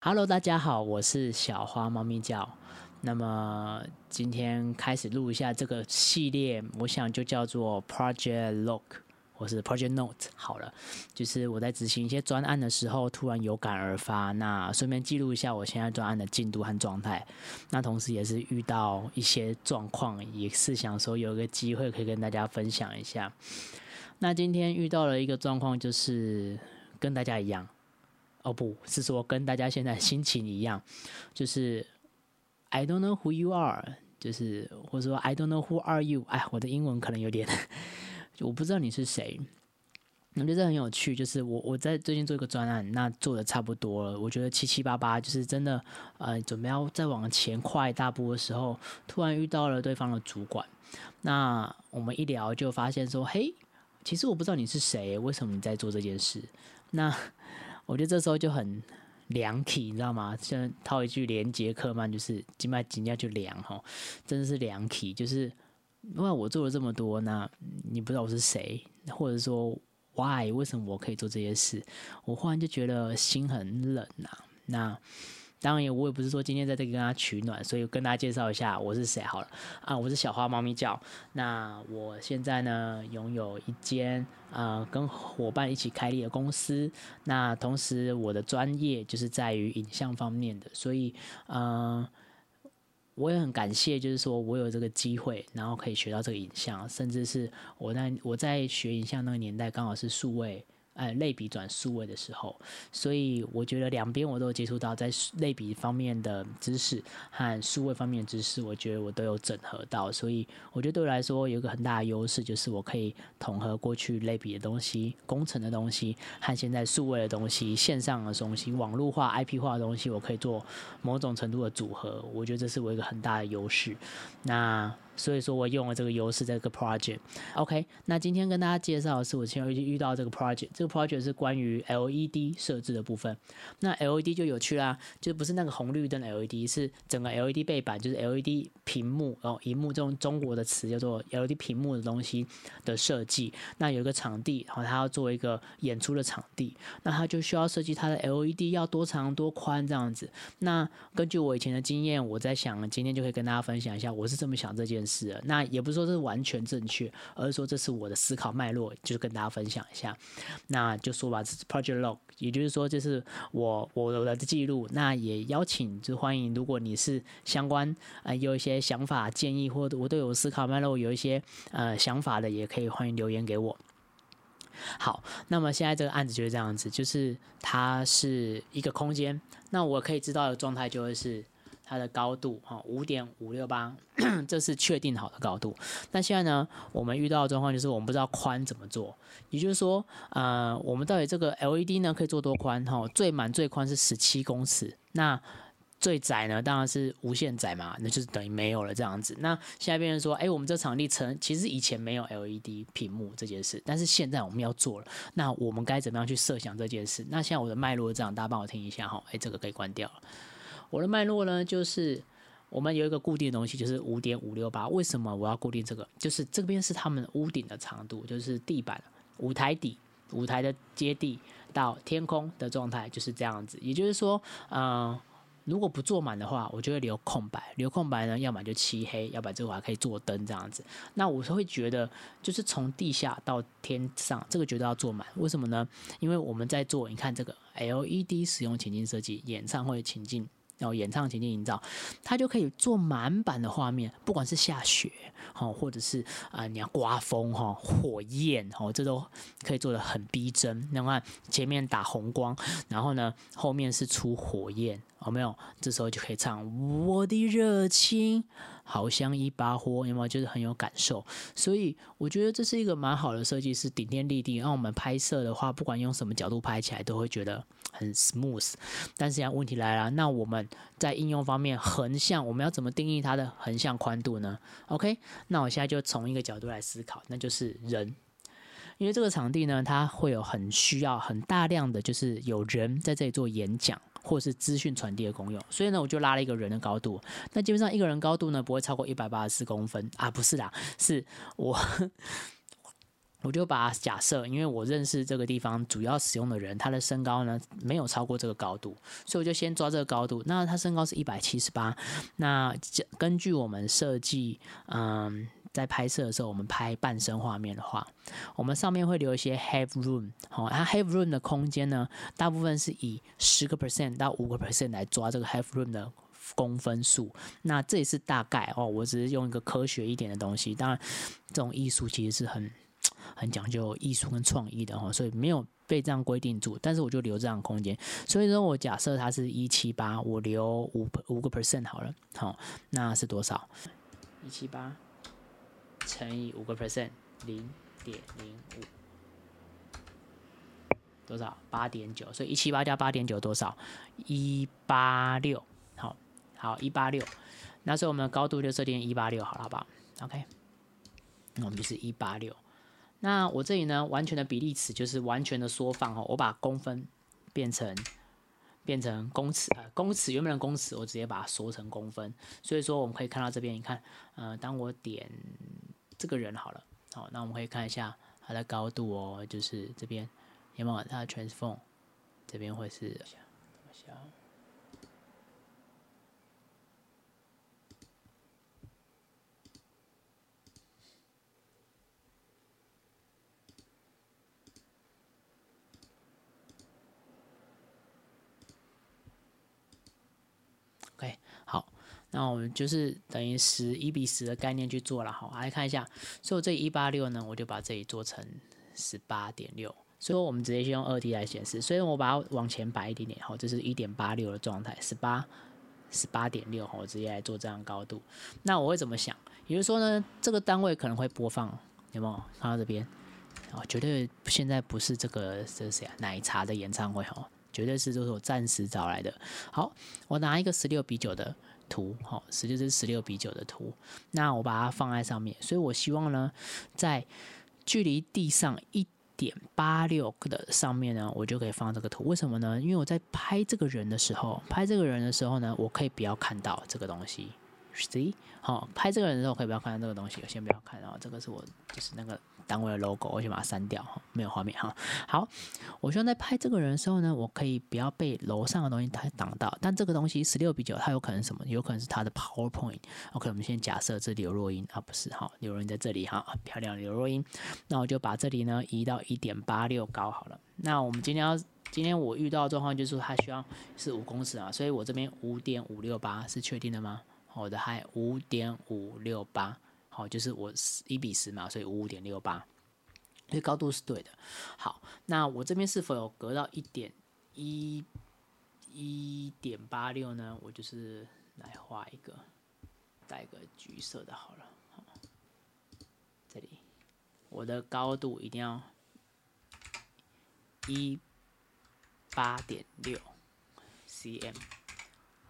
Hello，大家好，我是小花猫咪叫。那么今天开始录一下这个系列，我想就叫做 Project Log 或是 Project Note 好了。就是我在执行一些专案的时候，突然有感而发，那顺便记录一下我现在专案的进度和状态。那同时也是遇到一些状况，也是想说有一个机会可以跟大家分享一下。那今天遇到了一个状况，就是跟大家一样。哦，不是说跟大家现在心情一样，就是 I don't know who you are，就是或者说 I don't know who are you。哎，我的英文可能有点，我不知道你是谁。我觉得很有趣，就是我我在最近做一个专案，那做的差不多了，我觉得七七八八，就是真的呃，准备要再往前跨一大步的时候，突然遇到了对方的主管。那我们一聊就发现说，嘿，其实我不知道你是谁，为什么你在做这件事？那我觉得这时候就很凉气，你知道吗？像套一句连杰克曼，就是“金麦金价就凉”哈，真的是凉气。就是因为我做了这么多，那你不知道我是谁，或者说 why 为什么我可以做这些事？我忽然就觉得心很冷呐。那。当然，我也不是说今天在这里跟大家取暖，所以跟大家介绍一下我是谁好了啊，我是小花猫咪叫。那我现在呢，拥有一间呃跟伙伴一起开立的公司。那同时我的专业就是在于影像方面的，所以嗯，我也很感谢，就是说我有这个机会，然后可以学到这个影像，甚至是我在我在学影像那个年代，刚好是数位。呃，类比转数位的时候，所以我觉得两边我都有接触到，在类比方面的知识和数位方面的知识，我觉得我都有整合到，所以我觉得对我来说有一个很大的优势，就是我可以统合过去类比的东西、工程的东西和现在数位的东西、线上的东西、网络化、IP 化的东西，我可以做某种程度的组合，我觉得这是我一个很大的优势。那所以说我用了这个优势，这个 project。OK，那今天跟大家介绍的是我现在遇到这个 project，这个 project 是关于 LED 设置的部分。那 LED 就有趣啦，就不是那个红绿灯 LED，是整个 LED 背板，就是 LED 屏幕，然后荧幕这种中国的词叫做 LED 屏幕的东西的设计。那有一个场地，然后它要做一个演出的场地，那它就需要设计它的 LED 要多长多宽这样子。那根据我以前的经验，我在想今天就可以跟大家分享一下，我是这么想这件。是，那也不是说这是完全正确，而是说这是我的思考脉络，就是跟大家分享一下。那就说吧，这是 project log，也就是说这是我我的记录。那也邀请，就欢迎，如果你是相关呃有一些想法建议，或者我对我思考脉络有一些呃想法的，也可以欢迎留言给我。好，那么现在这个案子就是这样子，就是它是一个空间，那我可以知道的状态就会是。它的高度哈五点五六八，这是确定好的高度。那现在呢，我们遇到的状况就是我们不知道宽怎么做，也就是说，呃，我们到底这个 LED 呢可以做多宽哈？最满最宽是十七公尺，那最窄呢当然是无限窄嘛，那就是等于没有了这样子。那现在变成说，哎，我们这场地成其实以前没有 LED 屏幕这件事，但是现在我们要做了，那我们该怎么样去设想这件事？那现在我的脉络这样，大家帮我听一下哈，哎，这个可以关掉了。我的脉络呢，就是我们有一个固定的东西，就是五点五六八。为什么我要固定这个？就是这边是他们屋顶的长度，就是地板、舞台底、舞台的接地到天空的状态就是这样子。也就是说，嗯，如果不做满的话，我就会留空白。留空白呢，要么就漆黑，要不然这个还可以做灯这样子。那我是会觉得，就是从地下到天上，这个绝对要做满。为什么呢？因为我们在做，你看这个 LED 使用情境设计，演唱会情境。然后演唱情境营造，它就可以做满版的画面，不管是下雪，哈，或者是啊你要刮风，哈，火焰，哈，这都可以做的很逼真。另外前面打红光，然后呢后面是出火焰。有没有？这时候就可以唱我的热情，好像一把火，有没有？就是很有感受。所以我觉得这是一个蛮好的设计，是顶天立地。让我们拍摄的话，不管用什么角度拍起来，都会觉得很 smooth。但是现在问题来了，那我们在应用方面，横向我们要怎么定义它的横向宽度呢？OK，那我现在就从一个角度来思考，那就是人。因为这个场地呢，它会有很需要很大量的，就是有人在这里做演讲。或是资讯传递的功用，所以呢，我就拉了一个人的高度。那基本上一个人高度呢，不会超过一百八十四公分啊，不是啦，是我我就把假设，因为我认识这个地方主要使用的人，他的身高呢没有超过这个高度，所以我就先抓这个高度。那他身高是一百七十八，那根据我们设计，嗯，在拍摄的时候，我们拍半身画面的话，我们上面会留一些 have room，好，它 have room 的空间呢，大部分是以十个 percent 到五个 percent 来抓这个 have room 的。公分数，那这也是大概哦，我只是用一个科学一点的东西。当然，这种艺术其实是很很讲究艺术跟创意的哈，所以没有被这样规定住。但是我就留这样空间，所以说我假设它是一七八，我留五五个 percent 好了，好，那是多少？一七八乘以五个 percent，零点零五，多少？八点九。所以一七八加八点九多少？一八六。好，好一八六，那所以我们的高度就设定一八六，好了，好不好？OK，那我们就是一八六。那我这里呢，完全的比例尺就是完全的缩放哦，我把公分变成变成公尺啊，公尺原本的公尺，我直接把它缩成公分。所以说我们可以看到这边，你看，呃，当我点这个人好了，好，那我们可以看一下它的高度哦，就是这边。有没有？它的 transform，这边会是。那我们就是等于十一比十的概念去做了，好，来看一下。所以我这一八六呢，我就把这里做成十八点六。所以我们直接先用二 D 来显示。所以我把它往前摆一点点，好，这是一点八六的状态，十八十八点六，我直接来做这样高度。那我会怎么想？也就是说呢，这个单位可能会播放，有没有看到这边？哦，绝对现在不是这个这是谁啊？奶茶的演唱会哦，绝对是就是我暂时找来的。好，我拿一个十六比九的。图好，十六是十六比九的图，那我把它放在上面，所以我希望呢，在距离地上一点八六的上面呢，我就可以放这个图。为什么呢？因为我在拍这个人的时候，拍这个人的时候呢，我可以不要看到这个东西。See，好，拍这个人的时候可以不要看到这个东西，先不要看，然后这个是我就是那个。单位的 logo，我先把它删掉哈，没有画面哈。好，我希望在拍这个人的时候呢，我可以不要被楼上的东西它挡到。但这个东西十六比九，它有可能什么？有可能是它的 PowerPoint。OK，我们先假设这里有若音啊，不是哈，刘若英在这里哈，漂亮刘若音。那我就把这里呢移到一点八六高好了。那我们今天要，今天我遇到的状况就是说它需要是五公尺啊，所以我这边五点五六八是确定的吗？我的还五点五六八。好，就是我一比十嘛，所以五五点六八，所以高度是对的。好，那我这边是否有隔到一点一一点八六呢？我就是来画一个，带个橘色的好了。这里我的高度一定要一八点六 cm。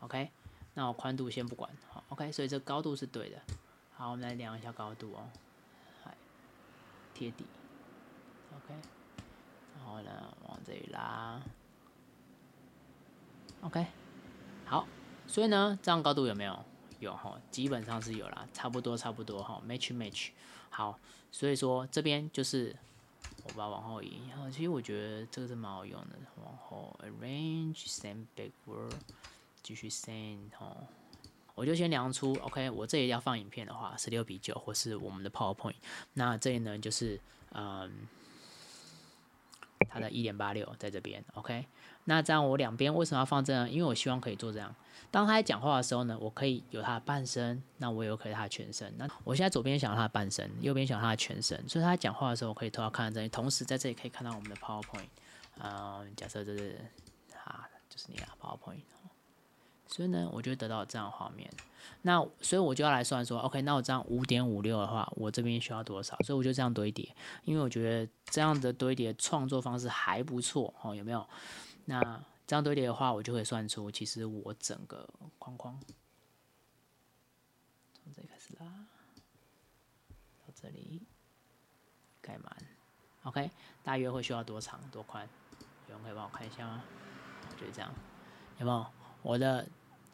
OK，那我宽度先不管。好，OK，所以这高度是对的。好，我们来量一下高度哦，嗨，贴底，OK，然后呢，往这里拉，OK，好，所以呢，这样高度有没有？有哈，基本上是有啦，差不多差不多哈，match match，好，所以说这边就是我把往后移，其实我觉得这个是蛮好用的，往后 arrange，send backward，继续 send 哈。我就先量出，OK，我这里要放影片的话，十六比九，或是我们的 PowerPoint，那这里呢就是，嗯，它的一点八六在这边，OK，那这样我两边为什么要放这样？因为我希望可以做这样，当他在讲话的时候呢，我可以有他的半身，那我也有可以他的全身。那我现在左边想他的半身，右边想他的全身，所以他讲话的时候，我可以偷偷看这里，同时在这里可以看到我们的 PowerPoint，嗯，假设这是，啊，就是你啊，PowerPoint。所以呢，我就得到这样画面。那所以我就要来算说，OK，那我这样五点五六的话，我这边需要多少？所以我就这样堆叠，因为我觉得这样的堆叠创作方式还不错哦，有没有？那这样堆叠的话，我就会算出其实我整个框框从这里开始拉到这里盖满，OK，大约会需要多长多宽？有人可以帮我看一下吗？就是这样，有没有？我的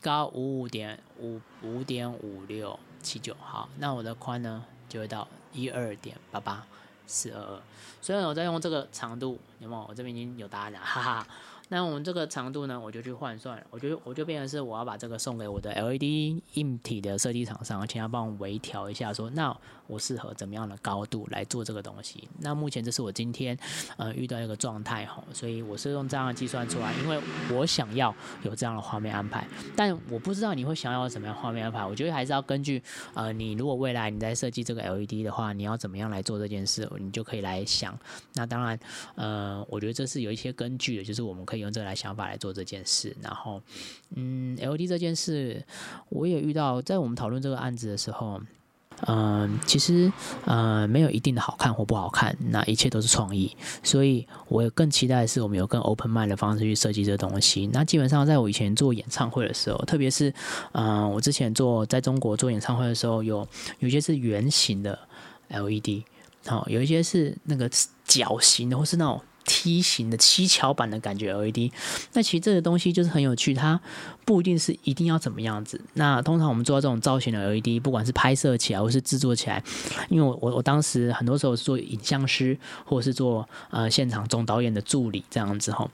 高五五点五五点五六七九，好，那我的宽呢就会到一二点八八，四二二。虽然我在用这个长度，有没有？我这边已经有答案了，哈哈。那我们这个长度呢，我就去换算，我就我就变成是我要把这个送给我的 LED 硬体的设计厂商，请他帮我微调一下，说那我适合怎么样的高度来做这个东西。那目前这是我今天呃遇到一个状态吼，所以我是用这样计算出来，因为我想要有这样的画面安排，但我不知道你会想要什么样画面安排。我觉得还是要根据呃你如果未来你在设计这个 LED 的话，你要怎么样来做这件事，你就可以来想。那当然呃，我觉得这是有一些根据的，就是我们可。用这个来想法来做这件事，然后，嗯，LED 这件事，我也遇到，在我们讨论这个案子的时候，嗯，其实，呃，没有一定的好看或不好看，那一切都是创意，所以我也更期待的是，我们有更 open mind 的方式去设计这东西。那基本上，在我以前做演唱会的时候，特别是，嗯，我之前做在中国做演唱会的时候，有有些是圆形的 L E D，好，有一些是那个角形的，或是那种。梯形的七巧板的感觉 LED，那其实这个东西就是很有趣，它不一定是一定要怎么样子。那通常我们做到这种造型的 LED，不管是拍摄起来或是制作起来，因为我我我当时很多时候是做影像师，或者是做呃现场总导演的助理这样子哈。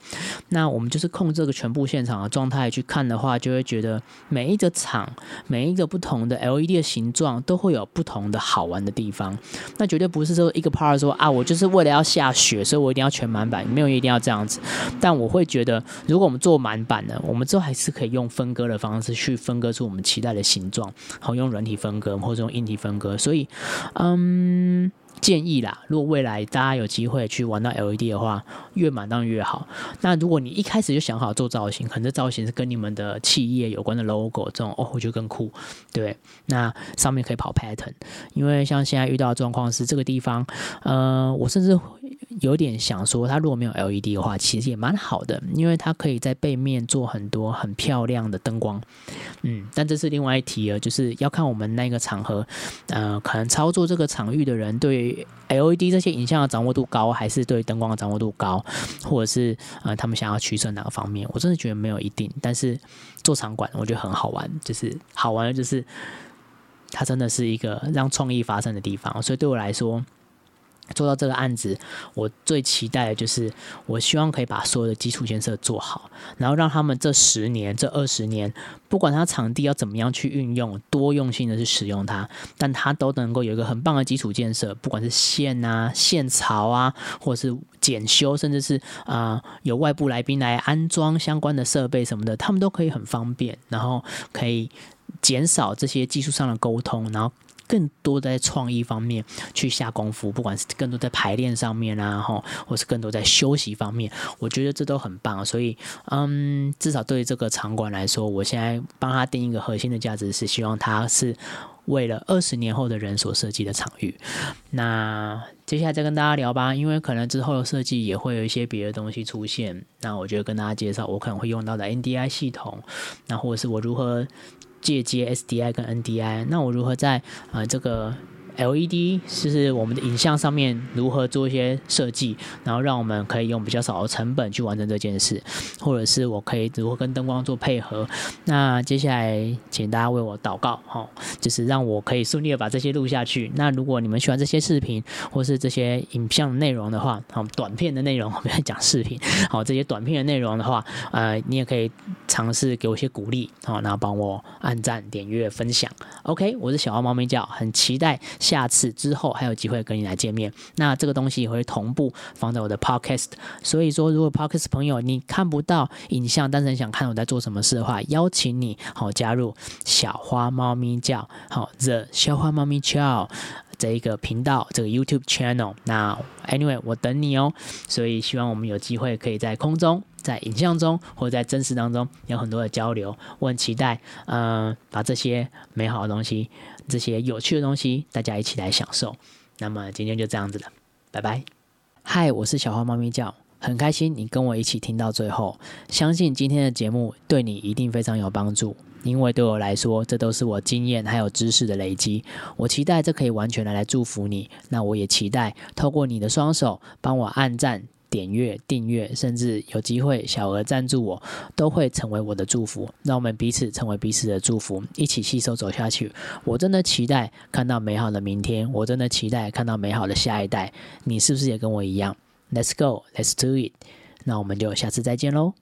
那我们就是控这个全部现场的状态去看的话，就会觉得每一个场每一个不同的 LED 的形状都会有不同的好玩的地方。那绝对不是说一个 part 说啊，我就是为了要下雪，所以我一定要全满。满版没有一定要这样子，但我会觉得，如果我们做满版的，我们之后还是可以用分割的方式去分割出我们期待的形状，好用软体分割或者用硬体分割。所以，嗯。建议啦，如果未来大家有机会去玩到 LED 的话，越满当越好。那如果你一开始就想好做造型，可能这造型是跟你们的企业有关的 logo 这种，哦，我觉得更酷。对，那上面可以跑 pattern，因为像现在遇到的状况是这个地方，呃，我甚至有点想说，它如果没有 LED 的话，其实也蛮好的，因为它可以在背面做很多很漂亮的灯光。嗯，但这是另外一题了，就是要看我们那个场合，呃，可能操作这个场域的人对。LED 这些影像的掌握度高，还是对灯光的掌握度高，或者是呃他们想要取舍哪个方面？我真的觉得没有一定。但是做场馆，我觉得很好玩，就是好玩的就是它真的是一个让创意发生的地方。所以对我来说。做到这个案子，我最期待的就是，我希望可以把所有的基础建设做好，然后让他们这十年、这二十年，不管他场地要怎么样去运用，多用性的去使用它，但它都能够有一个很棒的基础建设，不管是线啊、线槽啊，或者是检修，甚至是啊有外部来宾来安装相关的设备什么的，他们都可以很方便，然后可以减少这些技术上的沟通，然后。更多在创意方面去下功夫，不管是更多在排练上面啊，哈，或是更多在休息方面，我觉得这都很棒。所以，嗯，至少对于这个场馆来说，我现在帮他定一个核心的价值是，希望他是为了二十年后的人所设计的场域。那接下来再跟大家聊吧，因为可能之后的设计也会有一些别的东西出现。那我就跟大家介绍我可能会用到的 NDI 系统，那或者是我如何。借接 SDI 跟 NDI，那我如何在呃这个？LED 是我们的影像上面如何做一些设计，然后让我们可以用比较少的成本去完成这件事，或者是我可以如何跟灯光做配合。那接下来请大家为我祷告，哈，就是让我可以顺利的把这些录下去。那如果你们喜欢这些视频或是这些影像内容的话，好，短片的内容，我们要讲视频，好，这些短片的内容的话，呃，你也可以尝试给我一些鼓励，好，然后帮我按赞、点阅、分享。OK，我是小猫猫咪叫，很期待。下次之后还有机会跟你来见面，那这个东西也会同步放在我的 podcast。所以说，如果 podcast 朋友你看不到影像，但是很想看我在做什么事的话，邀请你好加入小花猫咪叫好 The 小花猫咪叫这一个频道，这个 YouTube channel。那 anyway，我等你哦。所以希望我们有机会可以在空中、在影像中或在真实当中有很多的交流。我很期待，嗯，把这些美好的东西。这些有趣的东西，大家一起来享受。那么今天就这样子了，拜拜。嗨，我是小花猫咪叫，很开心你跟我一起听到最后。相信今天的节目对你一定非常有帮助，因为对我来说，这都是我经验还有知识的累积。我期待这可以完全的来祝福你。那我也期待透过你的双手帮我按赞。点阅、订阅，甚至有机会小额赞助我，都会成为我的祝福。让我们彼此成为彼此的祝福，一起携手走下去。我真的期待看到美好的明天，我真的期待看到美好的下一代。你是不是也跟我一样？Let's go, let's do it。那我们就下次再见喽。